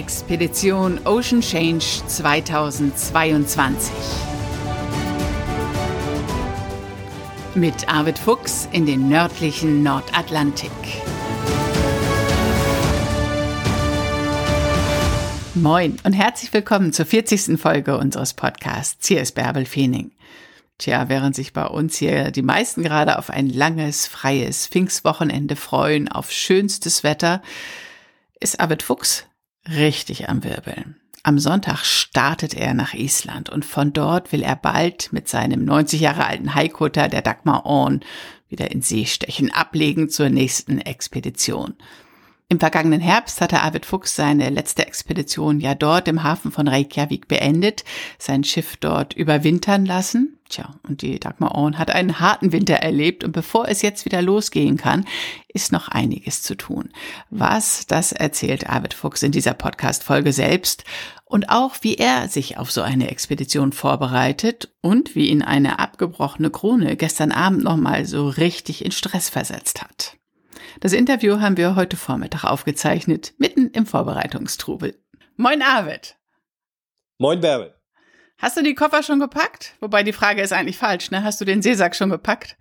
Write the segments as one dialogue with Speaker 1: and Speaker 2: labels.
Speaker 1: Expedition Ocean Change 2022. Mit Arvid Fuchs in den nördlichen Nordatlantik. Moin und herzlich willkommen zur 40. Folge unseres Podcasts. Hier ist Bärbel Feening. Tja, während sich bei uns hier die meisten gerade auf ein langes, freies Pfingstwochenende freuen, auf schönstes Wetter, ist Arvid Fuchs richtig am Wirbeln. Am Sonntag startet er nach Island und von dort will er bald mit seinem 90 Jahre alten Haikutter, der Dagmar Orn, wieder in See stechen, ablegen zur nächsten Expedition. Im vergangenen Herbst hatte Arvid Fuchs seine letzte Expedition ja dort im Hafen von Reykjavik beendet, sein Schiff dort überwintern lassen. Tja, und die Dagmar Orn hat einen harten Winter erlebt und bevor es jetzt wieder losgehen kann, ist noch einiges zu tun. Was, das erzählt Arvid Fuchs in dieser Podcast-Folge selbst und auch, wie er sich auf so eine Expedition vorbereitet und wie ihn eine abgebrochene Krone gestern Abend nochmal so richtig in Stress versetzt hat. Das Interview haben wir heute Vormittag aufgezeichnet, mitten im Vorbereitungstrubel. Moin Arvid.
Speaker 2: Moin Bärbel.
Speaker 1: Hast du die Koffer schon gepackt? Wobei die Frage ist eigentlich falsch, ne? Hast du den Seesack schon gepackt?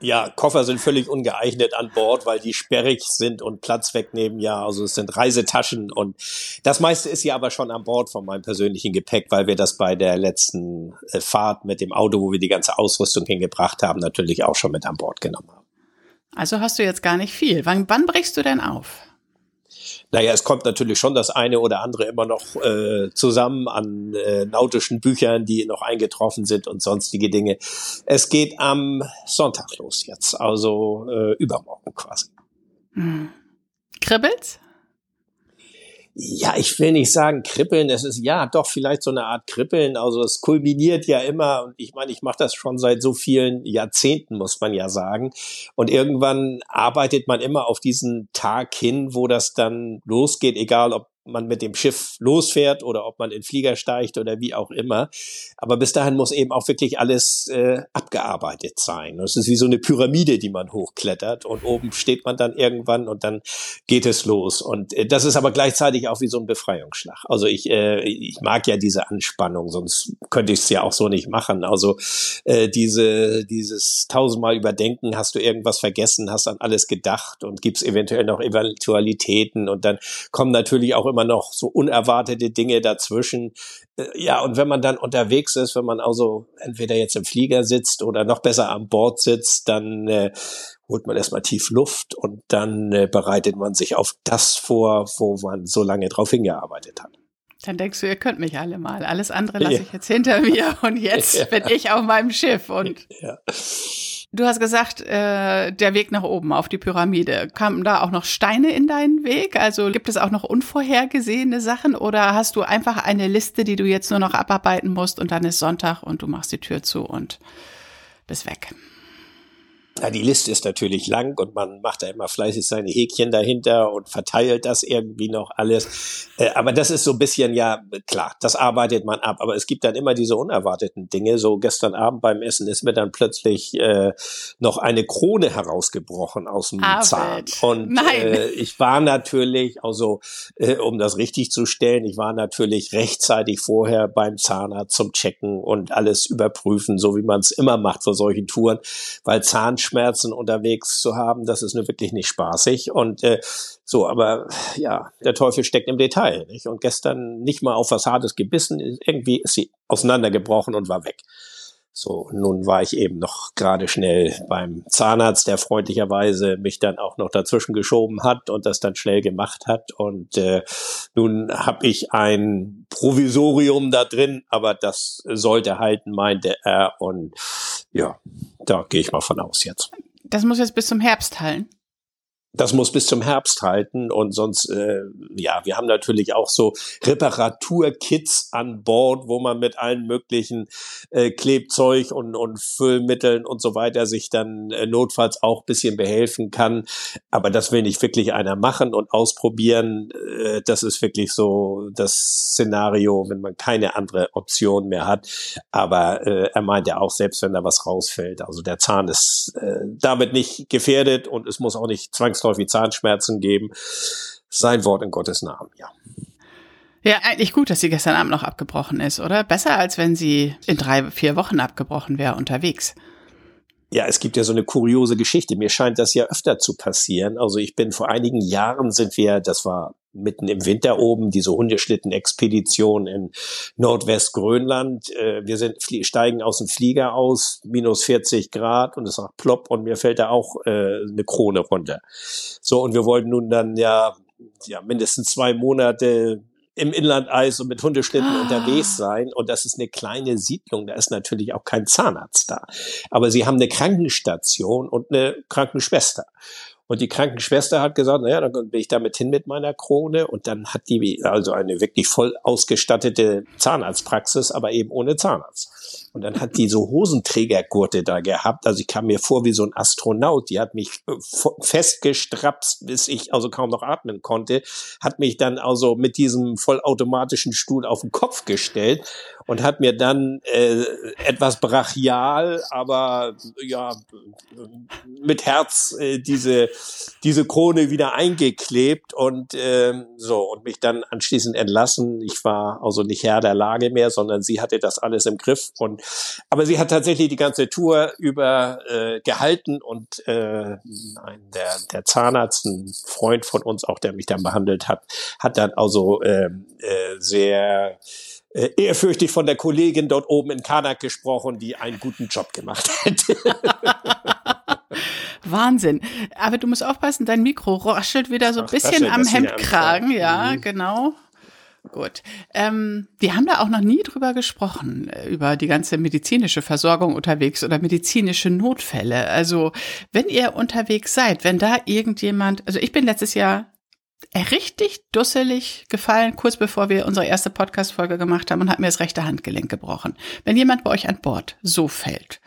Speaker 2: Ja, Koffer sind völlig ungeeignet an Bord, weil die sperrig sind und Platz wegnehmen. Ja, also es sind Reisetaschen und das meiste ist ja aber schon an Bord von meinem persönlichen Gepäck, weil wir das bei der letzten äh, Fahrt mit dem Auto, wo wir die ganze Ausrüstung hingebracht haben, natürlich auch schon mit an Bord genommen haben.
Speaker 1: Also hast du jetzt gar nicht viel. Wann, wann brichst du denn auf?
Speaker 2: Naja, es kommt natürlich schon das eine oder andere immer noch äh, zusammen an äh, nautischen Büchern, die noch eingetroffen sind und sonstige Dinge. Es geht am Sonntag los jetzt, also äh, übermorgen quasi.
Speaker 1: Hm. Kribbelt's?
Speaker 2: Ja, ich will nicht sagen kribbeln, es ist ja doch vielleicht so eine Art kribbeln. Also es kulminiert ja immer und ich meine, ich mache das schon seit so vielen Jahrzehnten, muss man ja sagen. Und irgendwann arbeitet man immer auf diesen Tag hin, wo das dann losgeht, egal ob man mit dem Schiff losfährt oder ob man in Flieger steigt oder wie auch immer. Aber bis dahin muss eben auch wirklich alles äh, abgearbeitet sein. Es ist wie so eine Pyramide, die man hochklettert und oben steht man dann irgendwann und dann geht es los. Und äh, das ist aber gleichzeitig auch wie so ein Befreiungsschlag. Also ich, äh, ich mag ja diese Anspannung, sonst könnte ich es ja auch so nicht machen. Also äh, diese, dieses tausendmal Überdenken, hast du irgendwas vergessen, hast an alles gedacht und gibt es eventuell noch Eventualitäten und dann kommen natürlich auch immer immer noch so unerwartete Dinge dazwischen. Äh, ja, und wenn man dann unterwegs ist, wenn man also entweder jetzt im Flieger sitzt oder noch besser am Bord sitzt, dann äh, holt man erstmal tief Luft und dann äh, bereitet man sich auf das vor, wo man so lange drauf hingearbeitet hat.
Speaker 1: Dann denkst du, ihr könnt mich alle mal. Alles andere lasse ja. ich jetzt hinter mir und jetzt ja. bin ich auf meinem Schiff und ja. Du hast gesagt, äh, der Weg nach oben auf die Pyramide. Kamen da auch noch Steine in deinen Weg? Also gibt es auch noch unvorhergesehene Sachen oder hast du einfach eine Liste, die du jetzt nur noch abarbeiten musst und dann ist Sonntag und du machst die Tür zu und bist weg?
Speaker 2: Ja, die Liste ist natürlich lang und man macht da immer fleißig seine Häkchen dahinter und verteilt das irgendwie noch alles. Äh, aber das ist so ein bisschen, ja, klar, das arbeitet man ab. Aber es gibt dann immer diese unerwarteten Dinge. So gestern Abend beim Essen ist mir dann plötzlich äh, noch eine Krone herausgebrochen aus dem Arbeit. Zahn. Und äh, ich war natürlich, also äh, um das richtig zu stellen, ich war natürlich rechtzeitig vorher beim Zahnarzt zum Checken und alles überprüfen, so wie man es immer macht vor solchen Touren, weil Zahn Schmerzen unterwegs zu haben, das ist nur wirklich nicht spaßig. Und äh, so, aber ja, der Teufel steckt im Detail. Nicht? Und gestern nicht mal auf was Hartes gebissen, irgendwie ist sie auseinandergebrochen und war weg. So, nun war ich eben noch gerade schnell beim Zahnarzt, der freundlicherweise mich dann auch noch dazwischen geschoben hat und das dann schnell gemacht hat. Und äh, nun habe ich ein Provisorium da drin, aber das sollte halten, meinte er. Und ja, da gehe ich mal von aus jetzt.
Speaker 1: Das muss jetzt bis zum Herbst halten
Speaker 2: das muss bis zum Herbst halten und sonst, äh, ja, wir haben natürlich auch so Reparaturkits an Bord, wo man mit allen möglichen äh, Klebzeug und, und Füllmitteln und so weiter sich dann äh, notfalls auch bisschen behelfen kann. Aber das will nicht wirklich einer machen und ausprobieren. Äh, das ist wirklich so das Szenario, wenn man keine andere Option mehr hat. Aber äh, er meint ja auch, selbst wenn da was rausfällt, also der Zahn ist äh, damit nicht gefährdet und es muss auch nicht zwangsläufig zwangsläufig Zahnschmerzen geben. Sein Wort in Gottes Namen, ja.
Speaker 1: Ja, eigentlich gut, dass sie gestern Abend noch abgebrochen ist, oder? Besser, als wenn sie in drei, vier Wochen abgebrochen wäre unterwegs.
Speaker 2: Ja, es gibt ja so eine kuriose Geschichte. Mir scheint das ja öfter zu passieren. Also ich bin vor einigen Jahren sind wir, das war mitten im Winter oben, diese Hundeschlitten-Expedition in Nordwestgrönland. Äh, wir sind, steigen aus dem Flieger aus, minus 40 Grad und es sagt plopp und mir fällt da auch äh, eine Krone runter. So, und wir wollten nun dann ja, ja mindestens zwei Monate im Inlandeis und mit Hundeschlitten ah. unterwegs sein. Und das ist eine kleine Siedlung. Da ist natürlich auch kein Zahnarzt da. Aber sie haben eine Krankenstation und eine Krankenschwester. Und die Krankenschwester hat gesagt, naja, dann bin ich damit hin mit meiner Krone. Und dann hat die also eine wirklich voll ausgestattete Zahnarztpraxis, aber eben ohne Zahnarzt. Und dann hat die so Hosenträgergurte da gehabt. Also ich kam mir vor wie so ein Astronaut. Die hat mich äh, festgestrapst, bis ich also kaum noch atmen konnte. Hat mich dann also mit diesem vollautomatischen Stuhl auf den Kopf gestellt und hat mir dann äh, etwas brachial, aber ja mit Herz äh, diese diese Krone wieder eingeklebt und äh, so und mich dann anschließend entlassen. Ich war also nicht Herr der Lage mehr, sondern sie hatte das alles im Griff und aber sie hat tatsächlich die ganze Tour über äh, gehalten und äh, ein, der, der Zahnarzt, ein Freund von uns auch, der mich dann behandelt hat, hat dann also äh, äh, sehr äh, ehrfürchtig von der Kollegin dort oben in Karnak gesprochen, die einen guten Job gemacht hätte.
Speaker 1: Wahnsinn. Aber du musst aufpassen, dein Mikro raschelt wieder so ein bisschen am Hemdkragen. Ja, mhm. genau. Gut. Ähm, wir haben da auch noch nie drüber gesprochen, äh, über die ganze medizinische Versorgung unterwegs oder medizinische Notfälle. Also, wenn ihr unterwegs seid, wenn da irgendjemand, also ich bin letztes Jahr richtig dusselig gefallen, kurz bevor wir unsere erste Podcast-Folge gemacht haben und hat mir das rechte Handgelenk gebrochen. Wenn jemand bei euch an Bord so fällt,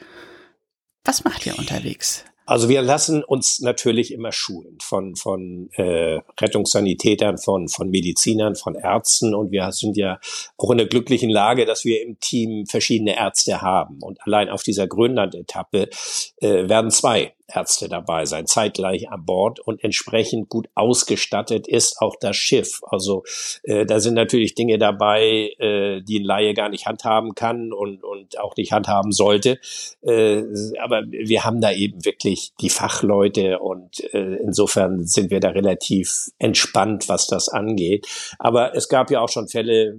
Speaker 1: was macht ihr unterwegs?
Speaker 2: Also wir lassen uns natürlich immer schulen von, von äh, Rettungssanitätern, von, von Medizinern, von Ärzten und wir sind ja auch in der glücklichen Lage, dass wir im Team verschiedene Ärzte haben. Und allein auf dieser Grönland-Etappe äh, werden zwei Ärzte dabei sein, zeitgleich an Bord und entsprechend gut ausgestattet ist auch das Schiff. Also äh, da sind natürlich Dinge dabei, äh, die ein Laie gar nicht handhaben kann und, und auch nicht handhaben sollte. Äh, aber wir haben da eben wirklich die Fachleute und äh, insofern sind wir da relativ entspannt, was das angeht. Aber es gab ja auch schon Fälle,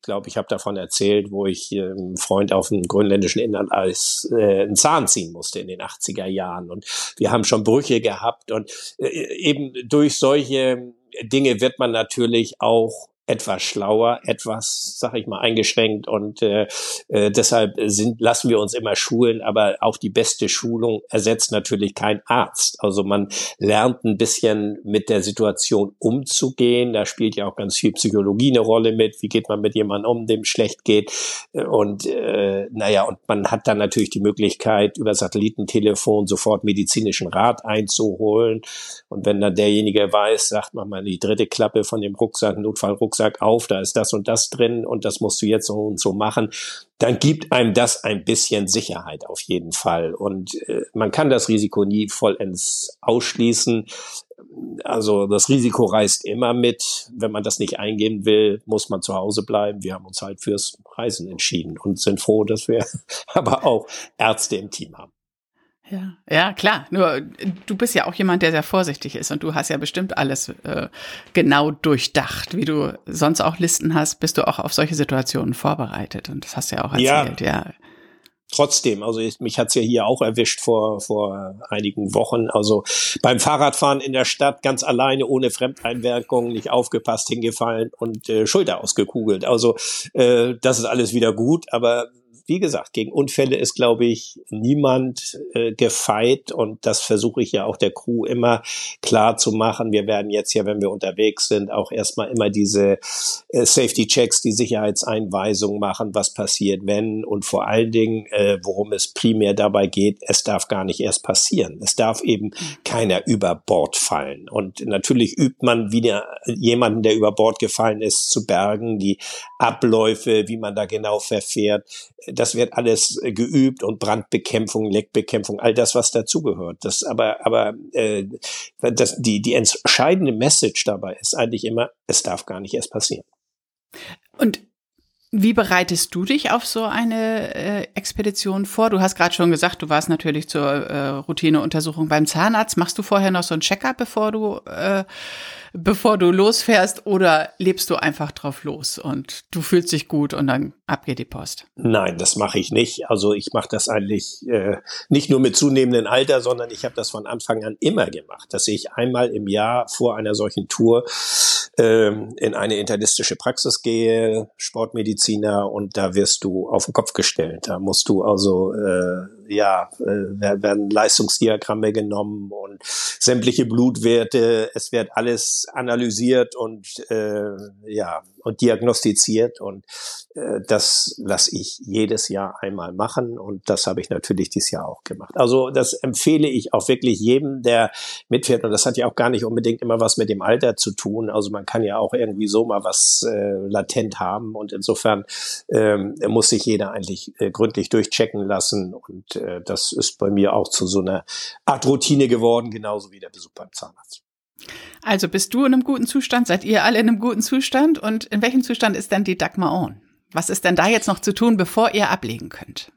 Speaker 2: ich glaube, ich habe davon erzählt, wo ich äh, einem Freund auf dem grönländischen Inlandeis äh, einen Zahn ziehen musste in den 80er Jahren. Und wir haben schon Brüche gehabt. Und äh, eben durch solche Dinge wird man natürlich auch etwas schlauer, etwas, sag ich mal, eingeschränkt und äh, äh, deshalb sind, lassen wir uns immer schulen, aber auch die beste Schulung ersetzt natürlich kein Arzt. Also man lernt ein bisschen mit der Situation umzugehen. Da spielt ja auch ganz viel Psychologie eine Rolle mit. Wie geht man mit jemandem um, dem schlecht geht? Und äh, naja, und man hat dann natürlich die Möglichkeit, über Satellitentelefon sofort medizinischen Rat einzuholen. Und wenn dann derjenige weiß, sagt man mal die dritte Klappe von dem Rucksack, Notfallrucksack, Rucksack auf, da ist das und das drin und das musst du jetzt so und so machen, dann gibt einem das ein bisschen Sicherheit auf jeden Fall. Und äh, man kann das Risiko nie vollends ausschließen. Also das Risiko reist immer mit. Wenn man das nicht eingehen will, muss man zu Hause bleiben. Wir haben uns halt fürs Reisen entschieden und sind froh, dass wir aber auch Ärzte im Team haben.
Speaker 1: Ja, ja, klar. Nur du bist ja auch jemand, der sehr vorsichtig ist und du hast ja bestimmt alles äh, genau durchdacht, wie du sonst auch Listen hast, bist du auch auf solche Situationen vorbereitet und das hast du ja auch erzählt, ja. ja.
Speaker 2: Trotzdem, also ich, mich hat's ja hier auch erwischt vor vor einigen Wochen. Also beim Fahrradfahren in der Stadt ganz alleine ohne Fremdeinwirkung, nicht aufgepasst, hingefallen und äh, Schulter ausgekugelt. Also äh, das ist alles wieder gut, aber wie gesagt, gegen Unfälle ist, glaube ich, niemand äh, gefeit und das versuche ich ja auch der Crew immer klar zu machen. Wir werden jetzt ja, wenn wir unterwegs sind, auch erstmal immer diese äh, Safety Checks, die Sicherheitseinweisungen machen, was passiert, wenn und vor allen Dingen, äh, worum es primär dabei geht, es darf gar nicht erst passieren. Es darf eben keiner über Bord fallen. Und natürlich übt man wieder jemanden, der über Bord gefallen ist, zu bergen, die Abläufe, wie man da genau verfährt das wird alles äh, geübt und Brandbekämpfung, Leckbekämpfung, all das, was dazugehört. Das aber, aber äh, das, die, die entscheidende Message dabei ist eigentlich immer, es darf gar nicht erst passieren.
Speaker 1: Und wie bereitest du dich auf so eine äh, Expedition vor? Du hast gerade schon gesagt, du warst natürlich zur äh, Routineuntersuchung beim Zahnarzt. Machst du vorher noch so ein Checkup, bevor du äh, bevor du losfährst oder lebst du einfach drauf los und du fühlst dich gut und dann ab geht die Post?
Speaker 2: Nein, das mache ich nicht. Also ich mache das eigentlich äh, nicht nur mit zunehmendem Alter, sondern ich habe das von Anfang an immer gemacht, dass ich einmal im Jahr vor einer solchen Tour in eine internistische Praxis gehe, Sportmediziner, und da wirst du auf den Kopf gestellt. Da musst du also äh, ja, äh, werden Leistungsdiagramme genommen und sämtliche Blutwerte, es wird alles analysiert und äh, ja, und diagnostiziert und äh, das lasse ich jedes Jahr einmal machen und das habe ich natürlich dieses Jahr auch gemacht. Also das empfehle ich auch wirklich jedem, der mitfährt und das hat ja auch gar nicht unbedingt immer was mit dem Alter zu tun. Also man kann ja auch irgendwie so mal was äh, latent haben und insofern ähm, muss sich jeder eigentlich äh, gründlich durchchecken lassen und äh, das ist bei mir auch zu so einer Art Routine geworden, genauso wie der Besuch beim Zahnarzt.
Speaker 1: Also bist du in einem guten Zustand? Seid ihr alle in einem guten Zustand? Und in welchem Zustand ist denn die Dagmar On? Was ist denn da jetzt noch zu tun, bevor ihr ablegen könnt?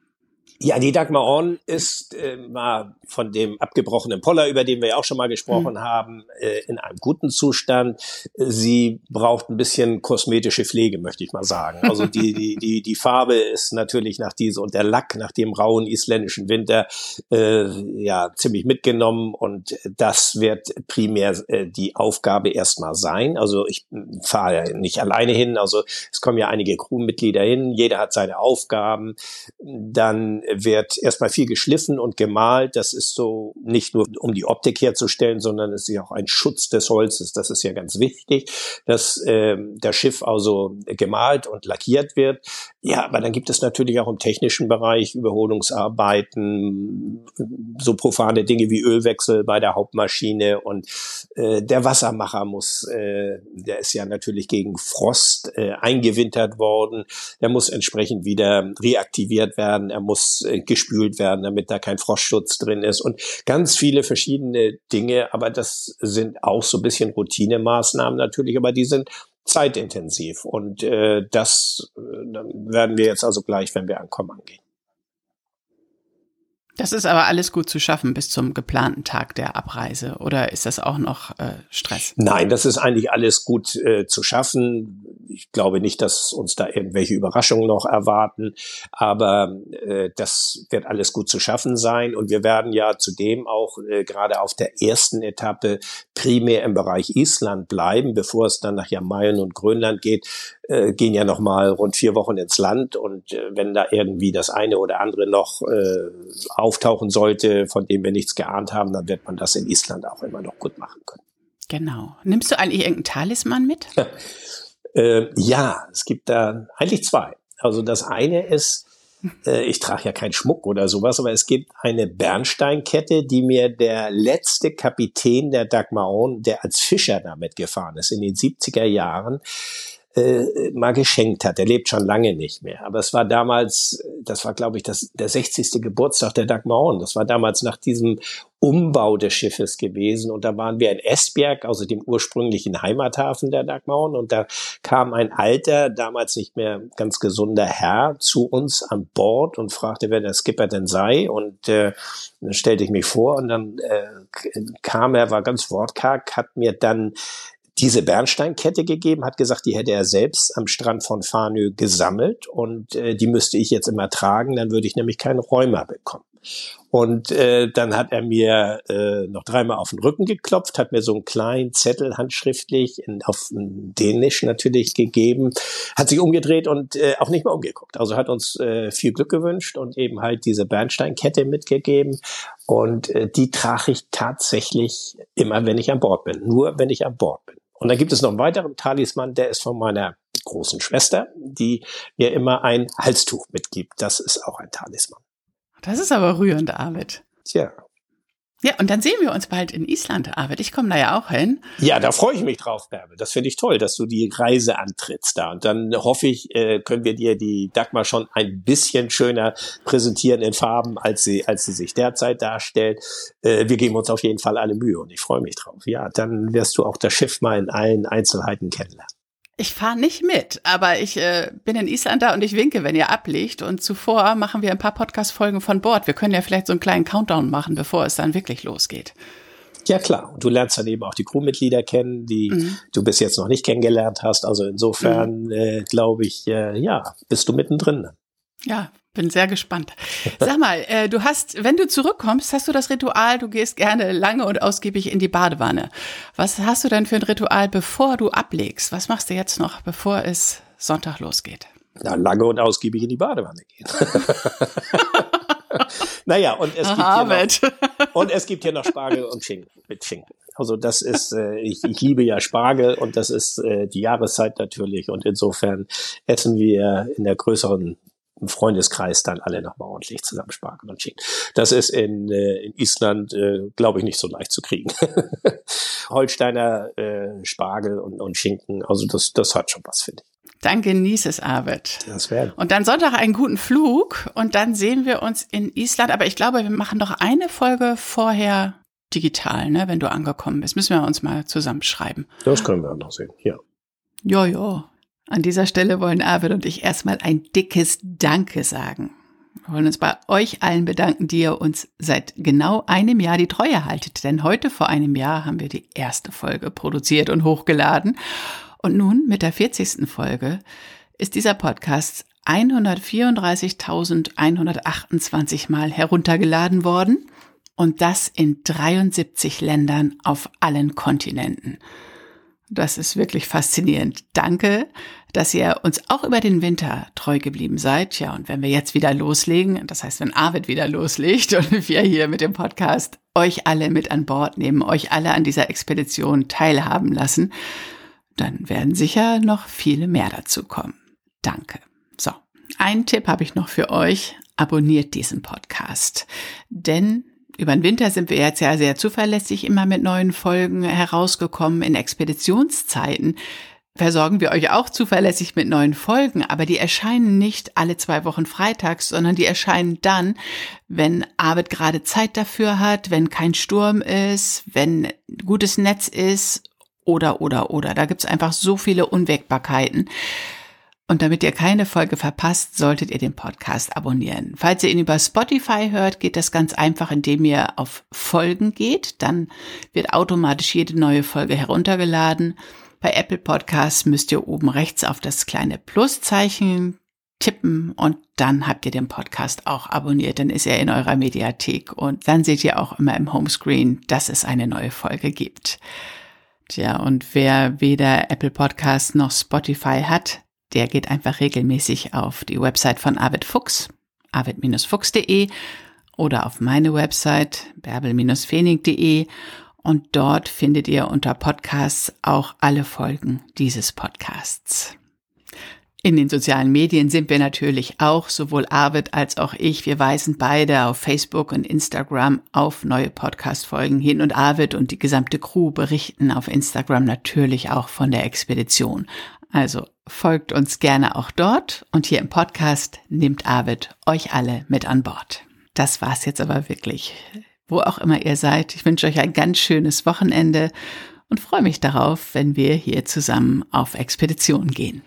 Speaker 2: Ja, die Dagmar On ist äh, mal von dem abgebrochenen Poller, über den wir ja auch schon mal gesprochen mhm. haben, äh, in einem guten Zustand. Sie braucht ein bisschen kosmetische Pflege, möchte ich mal sagen. Also die, die, die, die Farbe ist natürlich nach diese und der Lack nach dem rauen isländischen Winter äh, ja ziemlich mitgenommen und das wird primär äh, die Aufgabe erstmal sein. Also ich fahre ja nicht alleine hin, also es kommen ja einige Crewmitglieder hin, jeder hat seine Aufgaben. Dann wird erstmal viel geschliffen und gemalt. Das ist so nicht nur um die Optik herzustellen, sondern es ist ja auch ein Schutz des Holzes. Das ist ja ganz wichtig, dass äh, das Schiff also gemalt und lackiert wird. Ja, aber dann gibt es natürlich auch im technischen Bereich Überholungsarbeiten, so profane Dinge wie Ölwechsel bei der Hauptmaschine und äh, der Wassermacher muss, äh, der ist ja natürlich gegen Frost äh, eingewintert worden. Der muss entsprechend wieder reaktiviert werden. Er muss äh, gespült werden, damit da kein Frostschutz drin ist und ganz viele verschiedene Dinge. Aber das sind auch so ein bisschen Routinemaßnahmen natürlich, aber die sind zeitintensiv und äh, das äh, werden wir jetzt also gleich, wenn wir ankommen, angehen.
Speaker 1: Das ist aber alles gut zu schaffen bis zum geplanten Tag der Abreise. Oder ist das auch noch äh, Stress?
Speaker 2: Nein, das ist eigentlich alles gut äh, zu schaffen. Ich glaube nicht, dass uns da irgendwelche Überraschungen noch erwarten, aber äh, das wird alles gut zu schaffen sein. Und wir werden ja zudem auch äh, gerade auf der ersten Etappe primär im Bereich Island bleiben, bevor es dann nach Jamaien und Grönland geht, äh, gehen ja noch mal rund vier Wochen ins Land. Und äh, wenn da irgendwie das eine oder andere noch äh, auftauchen sollte, von dem wir nichts geahnt haben, dann wird man das in Island auch immer noch gut machen können.
Speaker 1: Genau. Nimmst du eigentlich irgendeinen Talisman mit?
Speaker 2: äh, ja, es gibt da eigentlich zwei. Also das eine ist, äh, ich trage ja keinen Schmuck oder sowas, aber es gibt eine Bernsteinkette, die mir der letzte Kapitän der Dagmaron, der als Fischer damit gefahren ist in den 70er Jahren, äh, mal geschenkt hat. Er lebt schon lange nicht mehr. Aber es war damals, das war, glaube ich, das, der 60. Geburtstag der Dagmaron. Das war damals nach diesem Umbau des Schiffes gewesen. Und da waren wir in Esbjerg, also dem ursprünglichen Heimathafen der Dagmaron. Und da kam ein alter, damals nicht mehr ganz gesunder Herr zu uns an Bord und fragte, wer der Skipper denn sei. Und äh, dann stellte ich mich vor und dann äh, kam er, war ganz wortkarg, hat mir dann diese Bernsteinkette gegeben, hat gesagt, die hätte er selbst am Strand von Fanö gesammelt und äh, die müsste ich jetzt immer tragen, dann würde ich nämlich keinen Rheuma bekommen. Und äh, dann hat er mir äh, noch dreimal auf den Rücken geklopft, hat mir so einen kleinen Zettel handschriftlich in, auf Dänisch natürlich gegeben, hat sich umgedreht und äh, auch nicht mehr umgeguckt. Also hat uns äh, viel Glück gewünscht und eben halt diese Bernsteinkette mitgegeben. Und äh, die trage ich tatsächlich immer, wenn ich an Bord bin. Nur wenn ich an Bord bin. Und dann gibt es noch einen weiteren Talisman, der ist von meiner großen Schwester, die mir immer ein Halstuch mitgibt. Das ist auch ein Talisman.
Speaker 1: Das ist aber rührend, Arvid.
Speaker 2: Tja.
Speaker 1: Ja, und dann sehen wir uns bald in Island, Arvid. Ich komme da ja auch hin.
Speaker 2: Ja, da freue ich mich drauf, Bärbel. Das finde ich toll, dass du die Reise antrittst da. Und dann hoffe ich, äh, können wir dir die Dagmar schon ein bisschen schöner präsentieren in Farben, als sie, als sie sich derzeit darstellt. Äh, wir geben uns auf jeden Fall alle Mühe und ich freue mich drauf. Ja, dann wirst du auch das Schiff mal in allen Einzelheiten kennenlernen.
Speaker 1: Ich fahre nicht mit, aber ich äh, bin in Island da und ich winke, wenn ihr ablegt. Und zuvor machen wir ein paar Podcast-Folgen von Bord. Wir können ja vielleicht so einen kleinen Countdown machen, bevor es dann wirklich losgeht.
Speaker 2: Ja, klar. Und du lernst dann eben auch die Crewmitglieder kennen, die mhm. du bis jetzt noch nicht kennengelernt hast. Also insofern, mhm. äh, glaube ich, äh, ja, bist du mittendrin.
Speaker 1: Ja, bin sehr gespannt. Sag mal, äh, du hast, wenn du zurückkommst, hast du das Ritual, du gehst gerne lange und ausgiebig in die Badewanne. Was hast du denn für ein Ritual, bevor du ablegst? Was machst du jetzt noch, bevor es Sonntag losgeht?
Speaker 2: Na, lange und ausgiebig in die Badewanne gehen. naja, und es, Aha, gibt hier noch, und es gibt hier noch Spargel und Schinken mit Schinken. Also das ist, äh, ich, ich liebe ja Spargel und das ist äh, die Jahreszeit natürlich und insofern essen wir in der größeren im Freundeskreis dann alle nochmal ordentlich zusammen Spargel und Schinken. Das ist in, äh, in Island, äh, glaube ich, nicht so leicht zu kriegen. Holsteiner äh, Spargel und, und Schinken, also das, das hat schon was, finde ich.
Speaker 1: Dann genieß es, Arvid.
Speaker 2: Das wäre.
Speaker 1: Und dann Sonntag einen guten Flug und dann sehen wir uns in Island. Aber ich glaube, wir machen noch eine Folge vorher digital, ne, wenn du angekommen bist. Müssen wir uns mal zusammenschreiben.
Speaker 2: Das können wir noch sehen, ja.
Speaker 1: Ja, ja. An dieser Stelle wollen Arvid und ich erstmal ein dickes Danke sagen. Wir wollen uns bei euch allen bedanken, die ihr uns seit genau einem Jahr die Treue haltet. Denn heute vor einem Jahr haben wir die erste Folge produziert und hochgeladen. Und nun mit der 40. Folge ist dieser Podcast 134.128 Mal heruntergeladen worden und das in 73 Ländern auf allen Kontinenten. Das ist wirklich faszinierend. Danke, dass ihr uns auch über den Winter treu geblieben seid. Ja, und wenn wir jetzt wieder loslegen, das heißt, wenn Arvid wieder loslegt und wir hier mit dem Podcast euch alle mit an Bord nehmen, euch alle an dieser Expedition teilhaben lassen, dann werden sicher noch viele mehr dazu kommen. Danke. So, einen Tipp habe ich noch für euch. Abonniert diesen Podcast. Denn über den Winter sind wir jetzt ja sehr zuverlässig immer mit neuen Folgen herausgekommen. In Expeditionszeiten versorgen wir euch auch zuverlässig mit neuen Folgen, aber die erscheinen nicht alle zwei Wochen freitags, sondern die erscheinen dann, wenn Arvid gerade Zeit dafür hat, wenn kein Sturm ist, wenn gutes Netz ist oder, oder, oder. Da gibt's einfach so viele Unwägbarkeiten. Und damit ihr keine Folge verpasst, solltet ihr den Podcast abonnieren. Falls ihr ihn über Spotify hört, geht das ganz einfach, indem ihr auf Folgen geht. Dann wird automatisch jede neue Folge heruntergeladen. Bei Apple Podcasts müsst ihr oben rechts auf das kleine Pluszeichen tippen und dann habt ihr den Podcast auch abonniert. Dann ist er in eurer Mediathek und dann seht ihr auch immer im Homescreen, dass es eine neue Folge gibt. Tja, und wer weder Apple Podcasts noch Spotify hat, der geht einfach regelmäßig auf die Website von Arvid Fuchs, arvid-fuchs.de oder auf meine Website bärbel-fening.de und dort findet ihr unter Podcasts auch alle Folgen dieses Podcasts. In den sozialen Medien sind wir natürlich auch, sowohl Arvid als auch ich. Wir weisen beide auf Facebook und Instagram auf neue Podcast-Folgen hin und Arvid und die gesamte Crew berichten auf Instagram natürlich auch von der Expedition. Also folgt uns gerne auch dort und hier im Podcast nimmt Arvid euch alle mit an Bord. Das war's jetzt aber wirklich. Wo auch immer ihr seid, ich wünsche euch ein ganz schönes Wochenende und freue mich darauf, wenn wir hier zusammen auf Expedition gehen.